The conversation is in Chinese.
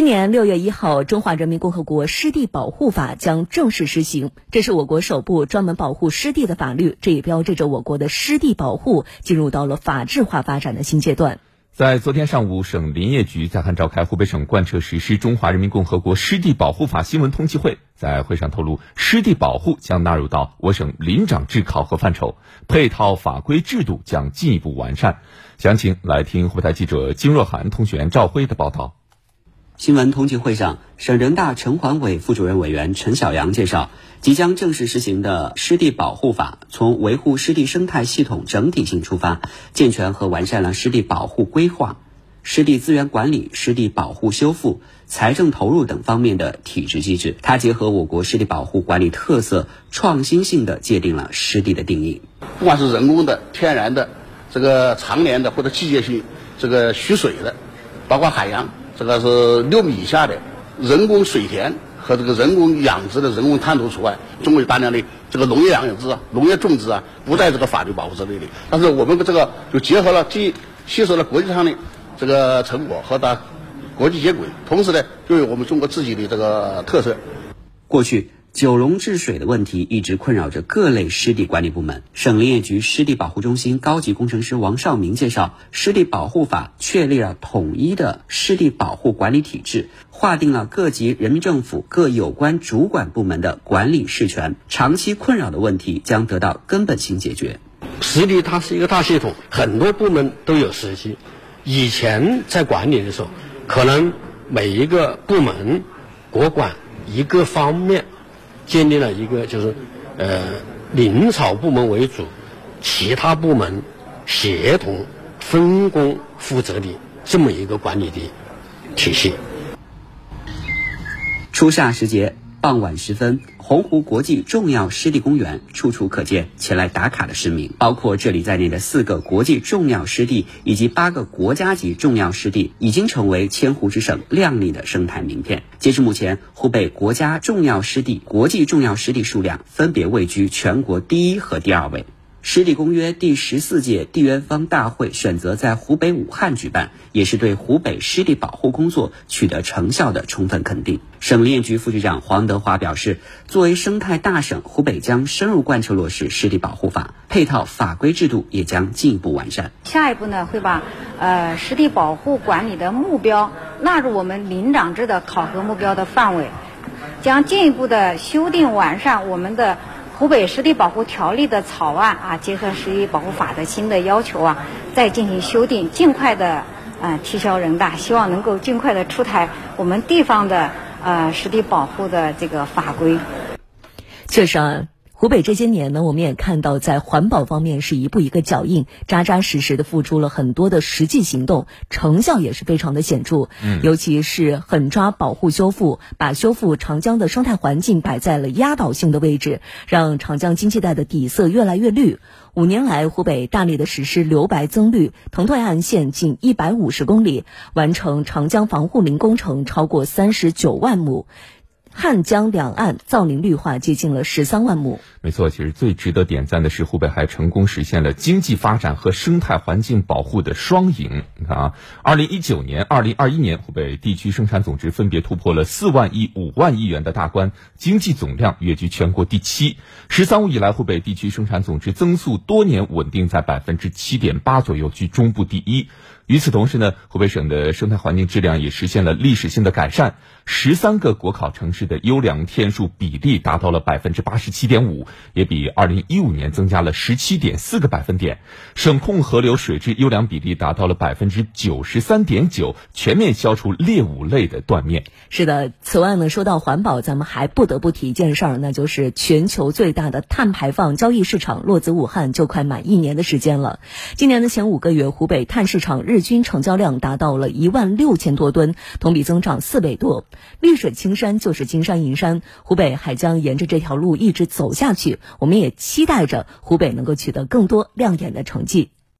今年六月一号，《中华人民共和国湿地保护法》将正式施行，这是我国首部专门保护湿地的法律，这也标志着我国的湿地保护进入到了法治化发展的新阶段。在昨天上午，省林业局在汉召开湖北省贯彻实施《中华人民共和国湿地保护法》新闻通气会，在会上透露，湿地保护将纳入到我省林长制考核范畴，配套法规制度将进一步完善。详情来听湖北台记者金若涵、通讯员赵辉的报道。新闻通气会上，省人大城环委副主任委员陈晓阳介绍，即将正式实行的湿地保护法，从维护湿地生态系统整体性出发，健全和完善了湿地保护规划、湿地资源管理、湿地保护修复、财政投入等方面的体制机制。它结合我国湿地保护管理特色，创新性的界定了湿地的定义。不管是人工的、天然的、这个常年的或者季节性这个蓄水的，包括海洋。这个是六米以下的人工水田和这个人工养殖的人工滩涂除外，中国有大量的这个农业养殖啊、农业种植啊，不在这个法律保护之内的。但是我们这个就结合了，既吸收了国际上的这个成果和它国际接轨，同时呢，又有我们中国自己的这个特色。过去。九龙治水的问题一直困扰着各类湿地管理部门。省林业局湿地保护中心高级工程师王少明介绍，湿地保护法确立了统一的湿地保护管理体制，划定了各级人民政府各有关主管部门的管理事权，长期困扰的问题将得到根本性解决。湿地它是一个大系统，很多部门都有实际。以前在管理的时候，可能每一个部门国管一个方面。建立了一个就是，呃，林草部门为主，其他部门协同分工负责的这么一个管理的体系。初夏时节。傍晚时分，洪湖国际重要湿地公园处处可见前来打卡的市民，包括这里在内的四个国际重要湿地以及八个国家级重要湿地，已经成为千湖之省亮丽的生态名片。截至目前，湖北国家重要湿地、国际重要湿地数量分别位居全国第一和第二位。湿地公约第十四届缔约方大会选择在湖北武汉举办，也是对湖北湿地保护工作取得成效的充分肯定。省林业局副局长黄德华表示，作为生态大省，湖北将深入贯彻落实湿地保护法，配套法规制度也将进一步完善。下一步呢，会把呃湿地保护管理的目标纳入我们林长制的考核目标的范围，将进一步的修订完善我们的。湖北湿地保护条例的草案啊，结合湿地保护法的新的要求啊，再进行修订，尽快的呃提交人大，希望能够尽快的出台我们地方的呃湿地保护的这个法规。确实啊。湖北这些年呢，我们也看到在环保方面是一步一个脚印，扎扎实实的付出了很多的实际行动，成效也是非常的显著。嗯，尤其是狠抓保护修复，把修复长江的生态环境摆在了压倒性的位置，让长江经济带的底色越来越绿。五年来，湖北大力的实施留白增绿，腾退岸线近一百五十公里，完成长江防护林工程超过三十九万亩。汉江两岸造林绿化接近了十三万亩。没错，其实最值得点赞的是，湖北还成功实现了经济发展和生态环境保护的双赢。你看啊，二零一九年、二零二一年，湖北地区生产总值分别突破了四万亿、五万亿元的大关，经济总量跃居全国第七。“十三五”以来，湖北地区生产总值增速多年稳定在百分之七点八左右，居中部第一。与此同时呢，湖北省的生态环境质量也实现了历史性的改善。十三个国考城市的优良天数比例达到了百分之八十七点五，也比二零一五年增加了十七点四个百分点。省控河流水质优良比例达到了百分之九十三点九，全面消除劣五类的断面。是的，此外呢，说到环保，咱们还不得不提一件事儿，那就是全球最大的碳排放交易市场落子武汉就快满一年的时间了。今年的前五个月，湖北碳市场日均成交量达到了一万六千多吨，同比增长四倍多。绿水青山就是金山银山，湖北还将沿着这条路一直走下去。我们也期待着湖北能够取得更多亮眼的成绩。